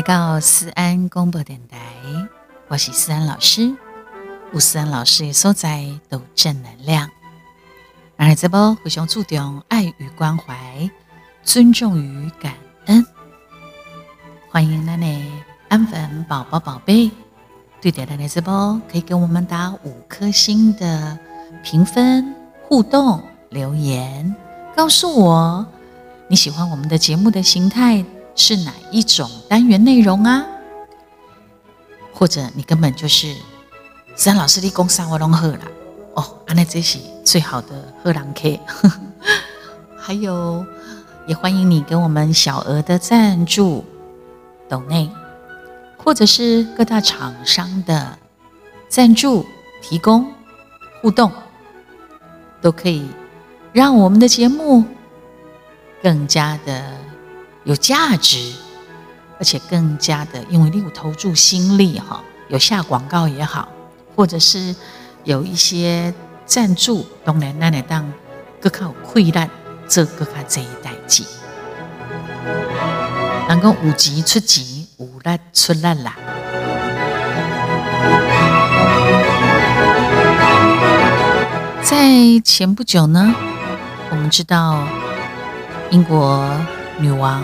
来到思安广播电台，我是思安老师。吴思安老师的所在都正能量，而这波非常注重爱与关怀、尊重与感恩。欢迎奶奶安粉宝宝宝贝，对点的这波可以给我们打五颗星的评分、互动留言，告诉我你喜欢我们的节目的形态。是哪一种单元内容啊？或者你根本就是三老师的工商我拢喝了哦，安那这是最好的喝狼 K。还有，也欢迎你给我们小额的赞助、抖内，或者是各大厂商的赞助提供互动，都可以让我们的节目更加的。有价值，而且更加的，因为你有投注心力哈，有下广告也好，或者是有一些赞助，当然那来当更靠溃烂，这更靠这一代机，能够五级出级，五烂出烂啦。在前不久呢，我们知道英国。女王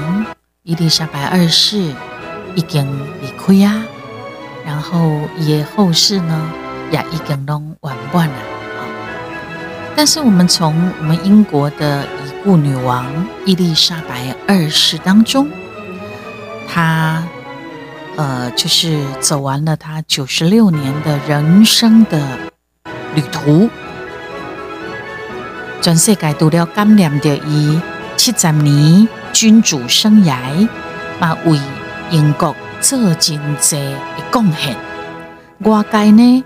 伊丽莎白二世已经离开啊，然后也后事呢也已经拢完完了。但是我们从我们英国的已故女王伊丽莎白二世当中，她呃就是走完了她九十六年的人生的旅途，全世界除了感念着伊七十年。君主生涯嘛，为英国做真济的贡献。外界呢，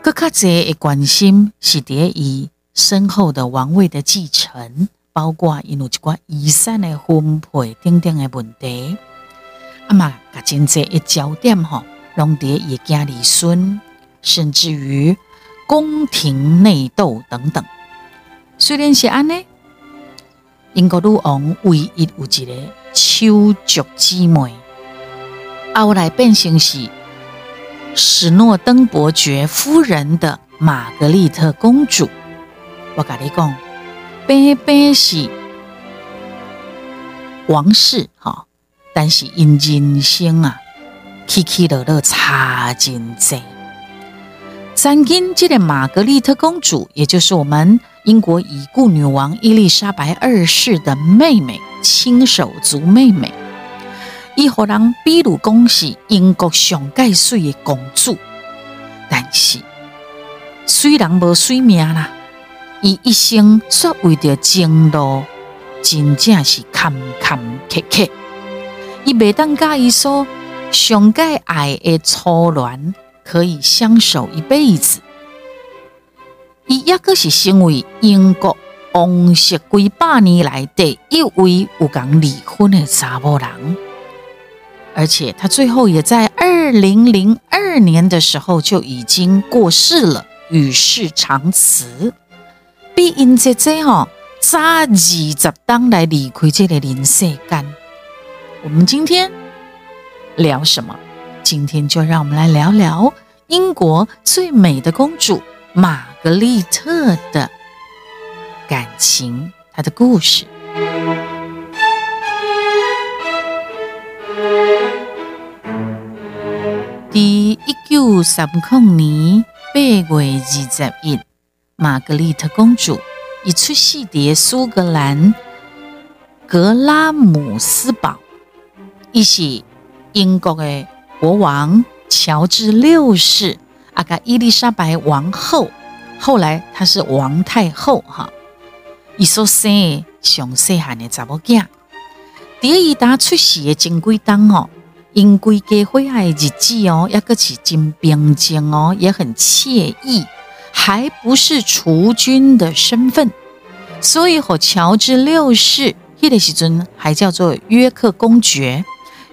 更较济的关心是伫伊身后的王位的继承，包括因有一寡遗产的分配等等的问题。啊嘛，甲真济的焦点吼，拢伫伊家里孙，甚至于宫廷内斗等等。虽然是安尼。英国女王唯一有一个手足姊妹，后来变成是史诺登伯爵夫人的玛格丽特公主。我跟你讲，平平是王室哈，但是因人生啊，起起落落差真多。曾经这个玛格丽特公主，也就是我们。英国已故女王伊丽莎白二世的妹妹，亲手族妹妹，伊和人比如讲是英国上盖水的公主，但是虽然无水命啦，伊一生所为着前路，真正是坎坎坷坷。伊袂当甲伊说上盖爱的初恋，可以相守一辈子。伊也个是成为英国王室几百年来第一位有讲离婚的查某人，而且他最后也在二零零二年的时候就已经过世了，与世长辞。比因姐姐吼早二十当来离开这个人世间。我们今天聊什么？今天就让我们来聊聊英国最美的公主玛。格丽特的感情，她的故事。第一九三零年八月二十一，玛格丽特公主一出世在苏格兰格拉姆斯堡，伊是英国的国王乔治六世阿个伊丽莎白王后。后来她是王太后哈，伊所生上细汉的查某囝，第一打出世的前几当哦，因规家欢爱日子哦，也个是真平静哦，也很惬意，还不是储君的身份，所以和乔治六世迄个时阵还叫做约克公爵，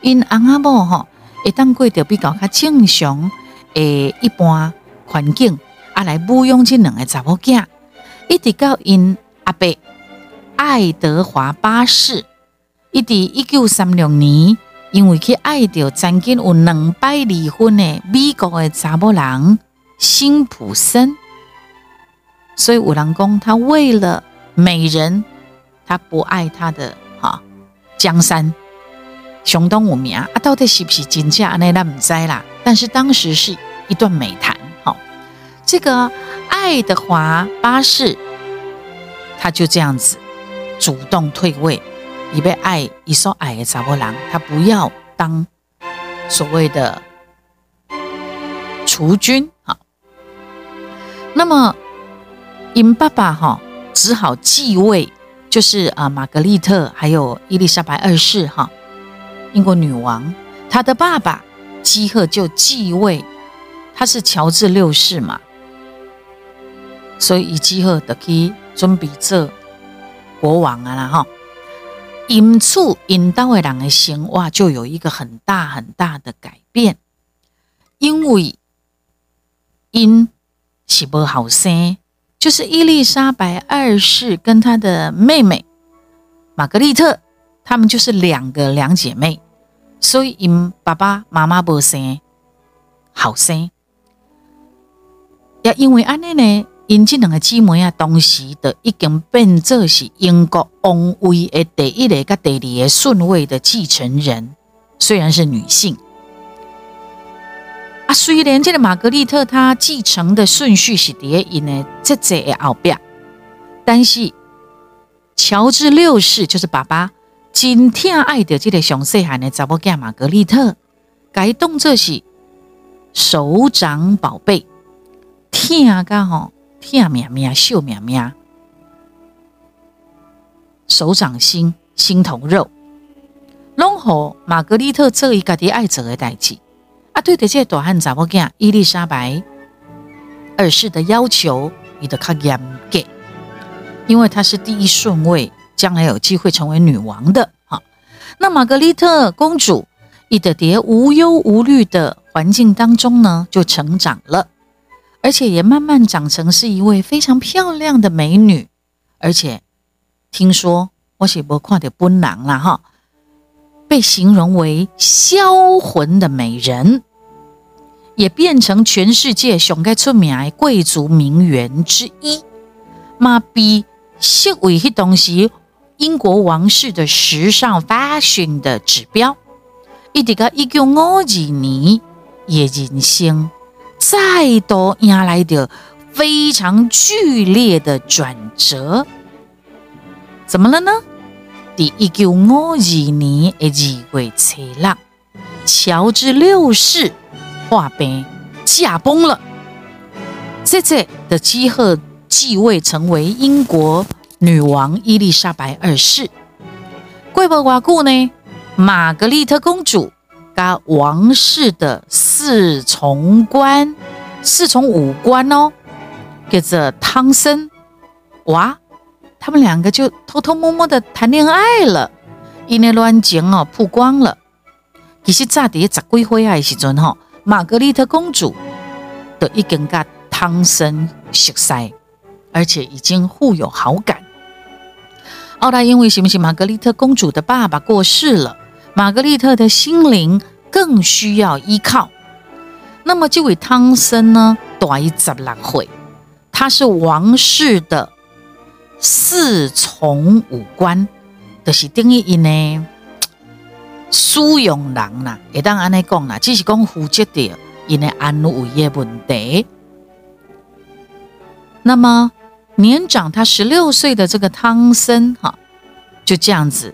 因翁阿某吼，会当过着比较较正常诶一般环境。阿来牧养这两个查某囝，一直到因阿伯爱德华八世，一直一九三六年，因为去爱着曾经有两摆离婚的美国的查某人辛普森，所以有人讲他为了美人，他不爱他的哈江山。相当有名啊，到底是不是真假呢？那唔知啦。但是当时是一段美谈。这个爱德华八世，他就这样子主动退位，以被爱一说爱的查波郎，他不要当所谓的储君。啊，那么因爸爸哈只好继位，就是啊玛格丽特还有伊丽莎白二世哈。英国女王，她的爸爸基赫就继位，他是乔治六世嘛，所以以基赫的去准备做国王啊啦哈。因此，因当的人的生活就有一个很大很大的改变，因为因是不好生，就是伊丽莎白二世跟她的妹妹玛格丽特，她们就是两个两姐妹。所以因爸爸妈妈无生好生，也因为安尼呢，因这两个姊妹啊，当时的已经变作是英国王位的第一个甲第二个顺位的继承人，虽然是女性啊，虽然这个玛格丽特她继承的顺序是第一呢，这这的后边，但是乔治六世就是爸爸。真疼爱着这个上细汉的查某囝玛格丽特，改动作是手掌宝贝，疼噶吼，疼命命，秀命命，手掌心，心头肉，拢好玛格丽特做伊家己爱做的代志。啊，对着这大汉查某囝伊丽莎白二世的要求，伊得较严格，因为她是第一顺位。将来有机会成为女王的，哈。那玛格丽特公主伊德蝶无忧无虑的环境当中呢，就成长了，而且也慢慢长成是一位非常漂亮的美女。而且听说我写不看的不难了哈，被形容为销魂的美人，也变成全世界上该出名的贵族名媛之一。妈比视为迄东西。英国王室的时尚 fashion 的指标，一直到一九五二年，也人生再度迎来的非常剧烈的转折。怎么了呢？第一九五二年的二月七日，乔治六世化病驾崩了，这这的基赫继位成为英国。女王伊丽莎白二世，贵不寡故呢？玛格丽特公主跟王室的侍从官、侍从五官哦，跟着汤森，哇，他们两个就偷偷摸摸的谈恋爱了，因为乱情哦曝光了。其实乍在十几岁的时阵哈，玛格丽特公主都已经跟汤森熟悉，而且已经互有好感。后来因为什么？是玛格丽特公主的爸爸过世了，玛格丽特的心灵更需要依靠。那么这位汤森呢，大一十六岁，他是王室的侍从五官，就是等于因呢苏永人啦，也当安尼讲啦，只是讲负责的因的安危的问题。那么。年长他十六岁的这个汤森，哈，就这样子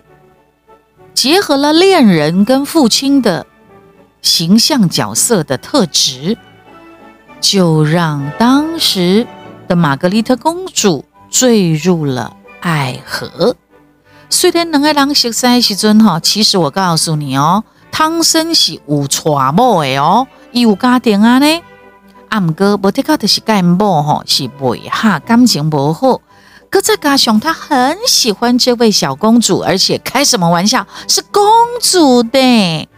结合了恋人跟父亲的形象角色的特质，就让当时的玛格丽特公主坠入了爱河。虽然两个人熟悉时阵，哈，其实我告诉你哦，汤森是有娶某的哦，伊有家庭啊呢。啊，毋过无得靠的是干某吼，是袂哈感情无好。可再加上他很喜欢这位小公主，而且开什么玩笑是公主的，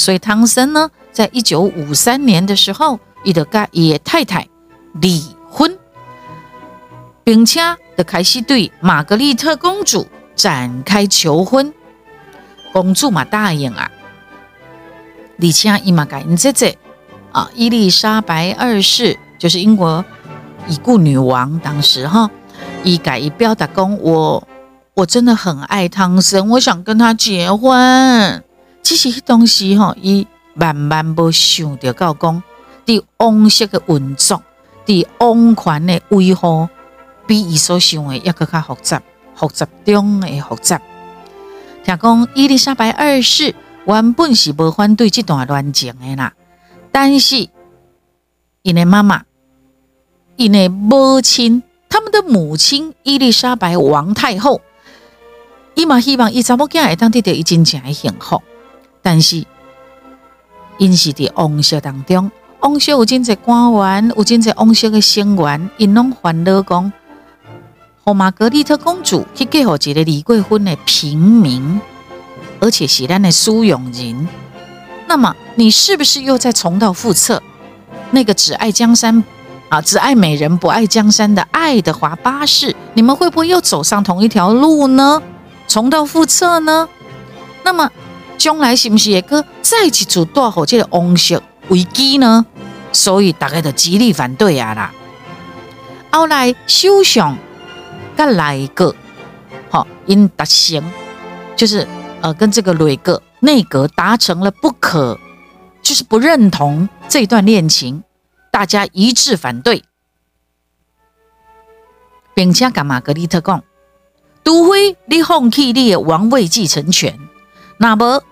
所以汤森呢，在一九五三年的时候，伊就跟伊太太离婚，并且就开始对玛格丽特公主展开求婚。公主嘛答应啊，李且伊玛改因姐姐啊，伊丽莎白二世就是英国已故女王，当时哈，伊改伊表达讲我我真的很爱汤森，我想跟他结婚。其实东西哈，伊慢慢无想到到讲，伫王室的运作，伫王权的维护，比伊所想的要搁较复杂，复杂中的复杂。听讲伊丽莎白二世原本是无反对这段恋情的啦，但是因的妈妈，因的母亲，他们的母亲伊丽莎白王太后，伊嘛希望伊查某囝会当得到伊真正的幸福，但是因是伫王室当中，王室有真侪官员，有真侪王室的成员，因拢烦恼讲。和玛格丽特公主去嫁予一个离过婚的平民，而且是咱的苏永人。那么，你是不是又在重蹈覆辙？那个只爱江山啊，只爱美人不爱江山的爱德华八世，你们会不会又走上同一条路呢？重蹈覆辙呢？那么，将来是不是也个再一次带好这个王室危机呢？所以大家都极力反对啊啦。后来首相。再来一个，好，因达成，就是呃，跟这个雷格内阁达成了不可，就是不认同这段恋情，大家一致反对，并且跟玛格丽特讲，除非你放弃你的王位继承权，那么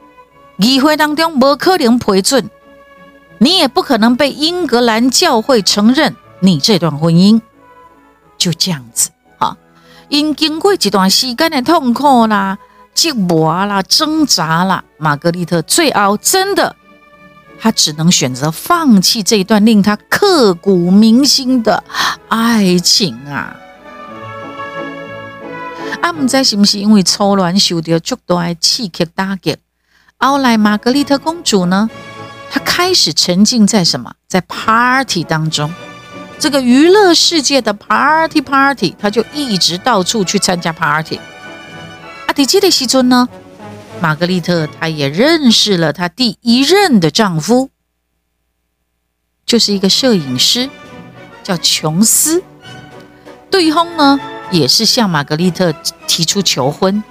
议会当中不可能批准，你也不可能被英格兰教会承认你这段婚姻，就这样子啊。因经过一段时间的痛苦啦、折磨啦、挣扎啦，玛格丽特最后真的，她只能选择放弃这一段令她刻骨铭心的爱情啊！啊，唔知是不是因为初恋受到巨大的刺激打击，奥莱玛格丽特公主呢，她开始沉浸在什么，在 party 当中。这个娱乐世界的 party party，她就一直到处去参加 party。阿迪基的西尊呢，玛格丽特她也认识了她第一任的丈夫，就是一个摄影师，叫琼斯。对方呢也是向玛格丽特提出求婚，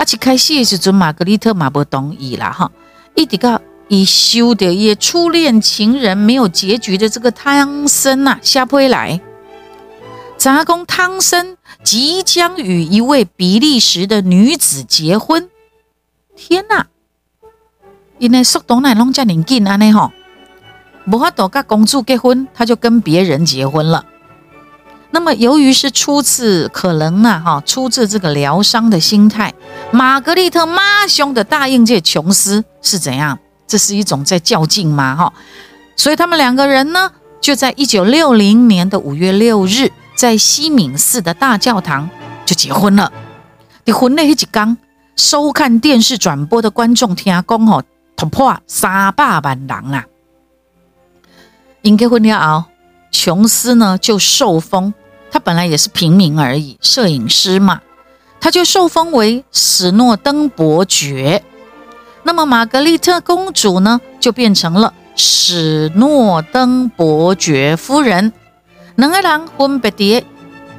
而且开始的时阵玛格丽特嘛不同意啦哈，一直到。伊修的也初恋情人没有结局的这个汤森呐，下坡来，杂工汤森即将与一位比利时的女子结婚。天呐！因为速度乃拢这么紧安尼吼，无法度跟公主结婚，他就跟别人结婚了。那么，由于是初次，可能呢，哈，出自这个疗伤的心态，玛格丽特妈凶的答应这琼斯是怎样？这是一种在较劲吗？哈，所以他们两个人呢，就在一九六零年的五月六日，在西敏寺的大教堂就结婚了。你婚内一刚收看电视转播的观众听讲，吼突破三百万人啊！因结婚了后，琼斯呢就受封，他本来也是平民而已，摄影师嘛，他就受封为史诺登伯爵。那么玛格丽特公主呢，就变成了史诺登伯爵夫人。两个人分别在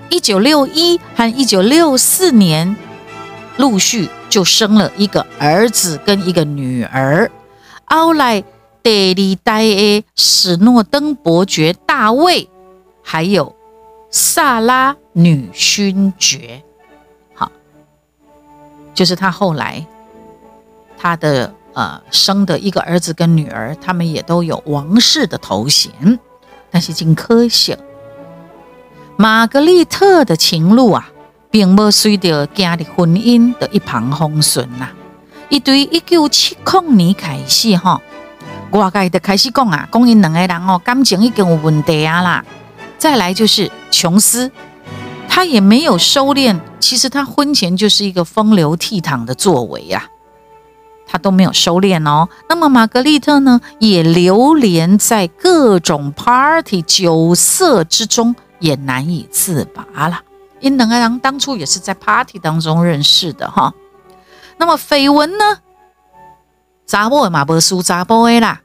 一九六一和一九六四年陆续就生了一个儿子跟一个女儿。后来第二代的史诺登伯爵大卫，还有萨拉女勋爵，好，就是他后来。他的呃生的一个儿子跟女儿，他们也都有王室的头衔，但是真可惜，玛格丽特的情路啊，并无随着家的婚姻的一旁风顺呐。一对一九七零年开始哈，外界就开始讲啊，讲因两个人哦感情已经有问题啊啦。再来就是琼斯，他也没有收敛，其实他婚前就是一个风流倜傥的作为啊。他都没有收敛哦。那么玛格丽特呢，也流连在各种 party 酒色之中，也难以自拔了。因两个人当初也是在 party 当中认识的哈。那么绯闻呢，查某嘛无输查甫的啦。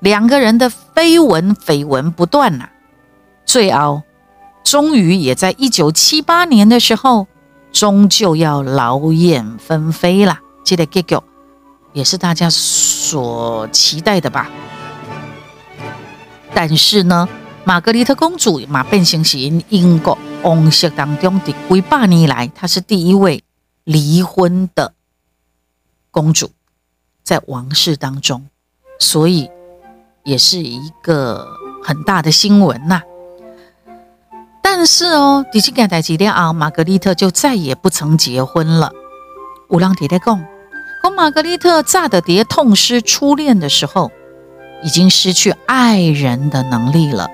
两个人的绯闻绯闻不断呐，最后终于也在一九七八年的时候，终究要劳燕分飞了。这个结局也是大家所期待的吧？但是呢，玛格丽特公主马，变成是英国王室当中的几百年来，她是第一位离婚的公主，在王室当中，所以。也是一个很大的新闻呐，但是哦，迪西盖代吉列奥玛格丽特就再也不曾结婚了。五郎爹爹讲，讲玛格丽特炸的爹痛失初恋的时候，已经失去爱人的能力了。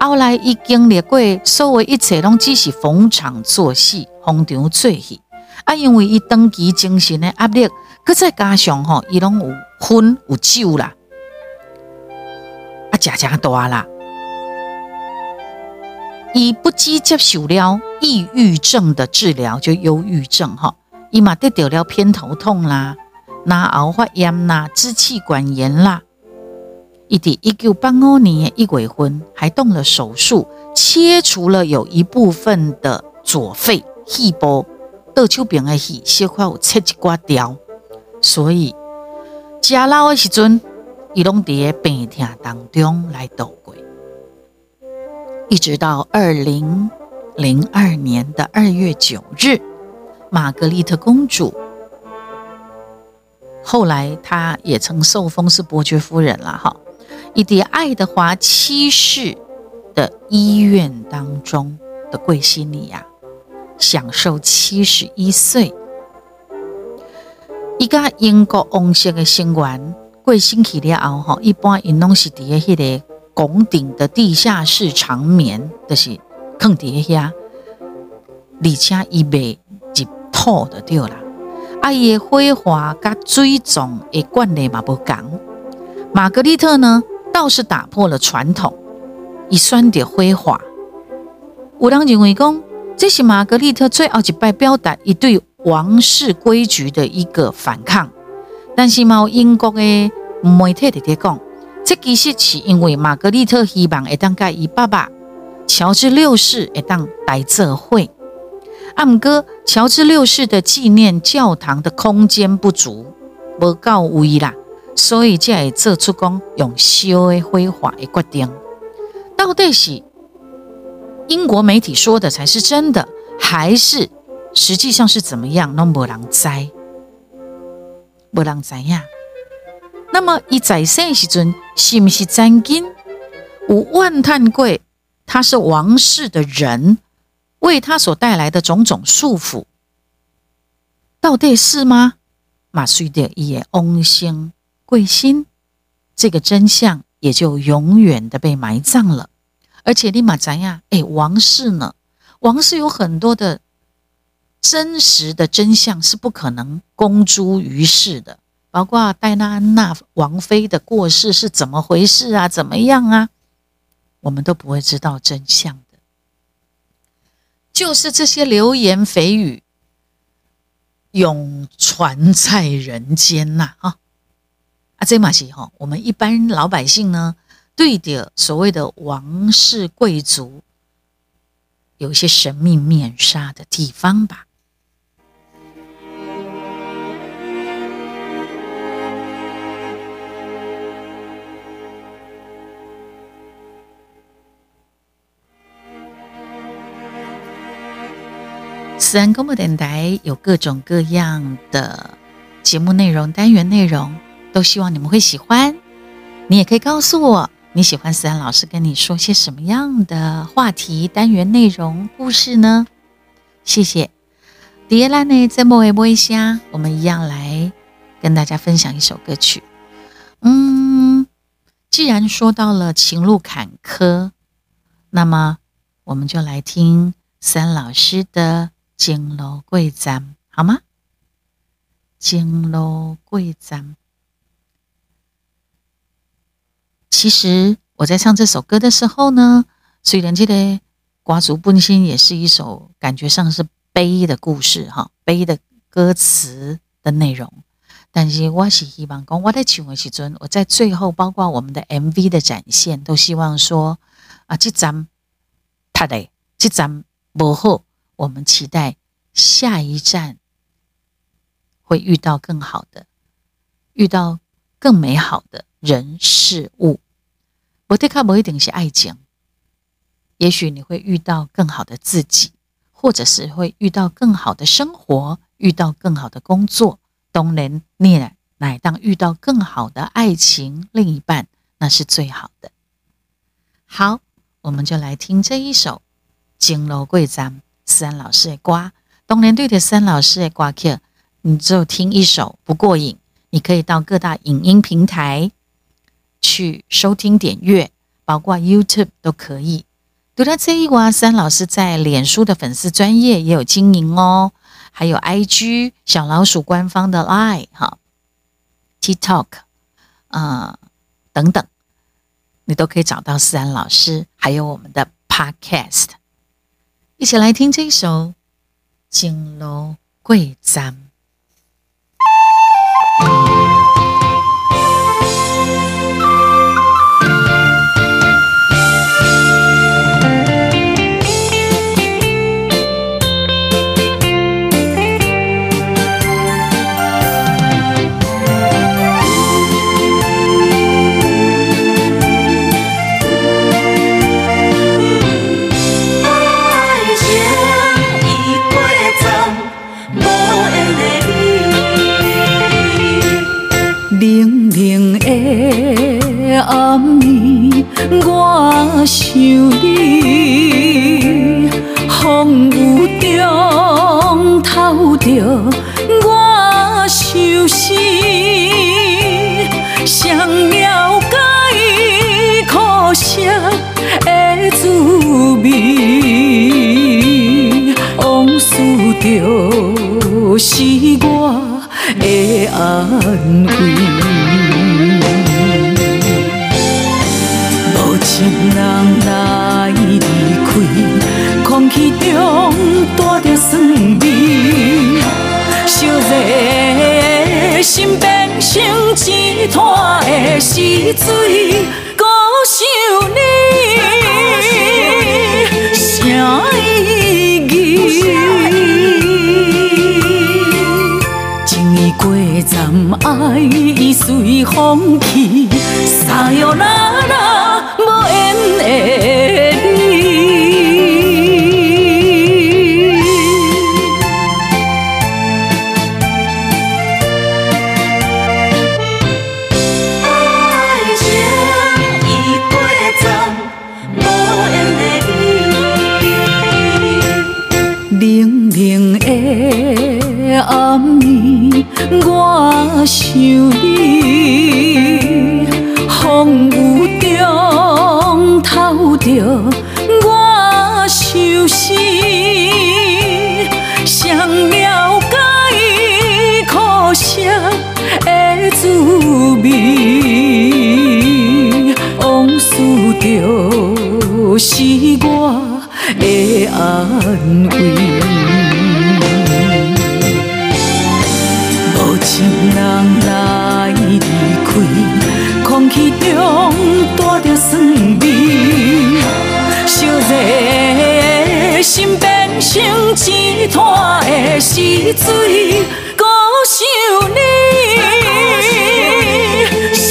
后来已经历过所有一切，拢只是逢场作戏、逢场作戏。啊，因为伊长期精神的压力，搁再加上吼，伊拢有婚有酒啦。啊，加加大啦！伊不只接受了抑郁症的治疗，就忧郁症哈，伊嘛得了偏头痛啦、那喉发炎啦、支气管炎啦。伊伫一九八五年一月份还动了手术，切除了有一部分的左肺细胞，倒手边的血小块有切一刮掉，所以加老的时阵。伊拢伫病痛当中来度，一直到二零零二年的二月九日，玛格丽特公主，后来她也曾受封是伯爵夫人了哈。伊伫爱德华七世的医院当中的贵心里呀，享受七十一岁，一个英国王室的成员。过星期了后，吼，一般因拢是伫个迄个拱顶的地下室长眠，就是坑伫遐，而且伊袂入土就对啦。啊，伊的辉华甲水种的惯例嘛无共。玛格丽特呢，倒是打破了传统，伊选择辉华。有人认为讲，这是玛格丽特最后一摆表达伊对王室规矩的一个反抗。但是嘛，英国的媒体直接讲，这其实是因为玛格丽特希望会当甲伊爸爸乔治六世会当来这会。啊，毋过乔治六世的纪念教堂的空间不足，无够位啦，所以才会做出讲用修的绘画的决定。到底是英国媒体说的才是真的，还是实际上是怎么样？拢无人知。无人知影。那么，伊在生时阵是毋是曾经有万叹过？他是王室的人，为他所带来的种种束缚，到底是吗？马随的也翁心贵心，这个真相也就永远的被埋葬了。而且，立马知呀，哎，王室呢？王室有很多的。真实的真相是不可能公诸于世的，包括戴安娜王妃的过世是怎么回事啊？怎么样啊？我们都不会知道真相的。就是这些流言蜚语永传在人间呐！啊啊，这马西哈，我们一般老百姓呢，对的所谓的王室贵族，有一些神秘面纱的地方吧。自然广播电台有各种各样的节目内容、单元内容，都希望你们会喜欢。你也可以告诉我你喜欢思安老师跟你说些什么样的话题、单元内容、故事呢？谢谢。第二呢，在末尾播一下，我们一样来跟大家分享一首歌曲。嗯，既然说到了情路坎坷，那么我们就来听三老师的。金路贵站，好吗？金路贵站。其实我在唱这首歌的时候呢，虽然这个瓜族本心也是一首感觉上是悲的故事，哈，悲的歌词的内容，但是我是希望讲，我在唱的时阵，我在最后，包括我们的 MV 的展现，都希望说啊，这站他的这站不好，我们期待下一站会遇到更好的，遇到更美好的人事物。我对卡不一定是爱情，也许你会遇到更好的自己，或者是会遇到更好的生活，遇到更好的工作。当然，你乃当遇到更好的爱情另一半，那是最好的。好，我们就来听这一首《金楼贵章》思安老师的歌。当然，对的，思安老师的歌曲，你就听一首不过瘾，你可以到各大影音平台去收听点阅，包括 YouTube 都可以。读到这一瓜，思安老师在脸书的粉丝专业也有经营哦。还有 I G 小老鼠官方的 Line 哈，TikTok 啊等等，你都可以找到思安老师，还有我们的 Podcast，一起来听这一首《锦楼贵簪》。暗暝，我想你。风雨中透着我愁思，谁了解苦涩的滋味？往事就是我的安慰。时阵，孤想你，啥意义？情意过站，爱已随风去，撒哟啦啦，无缘的。醉，孤想你，啥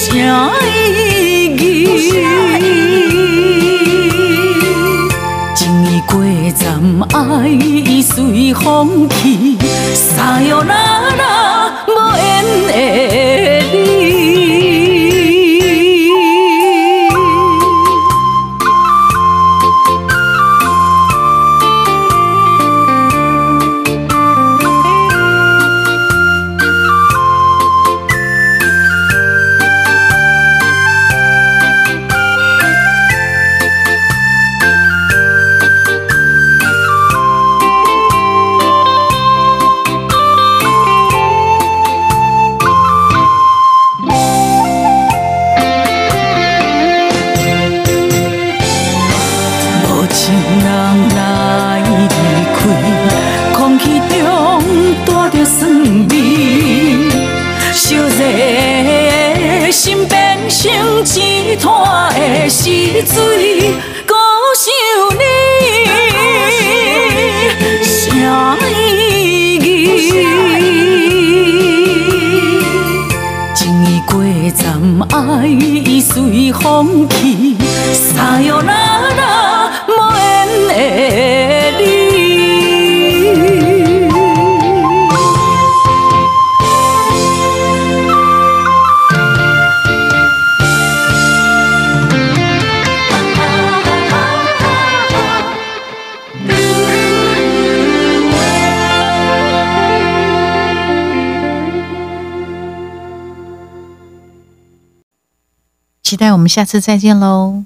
意义？情意过站，爱随风去，撒哟啦啦，无缘。叹的死水，孤想你，啥意义？情意过站，爱已随风去，撒哟那那待我们下次再见喽。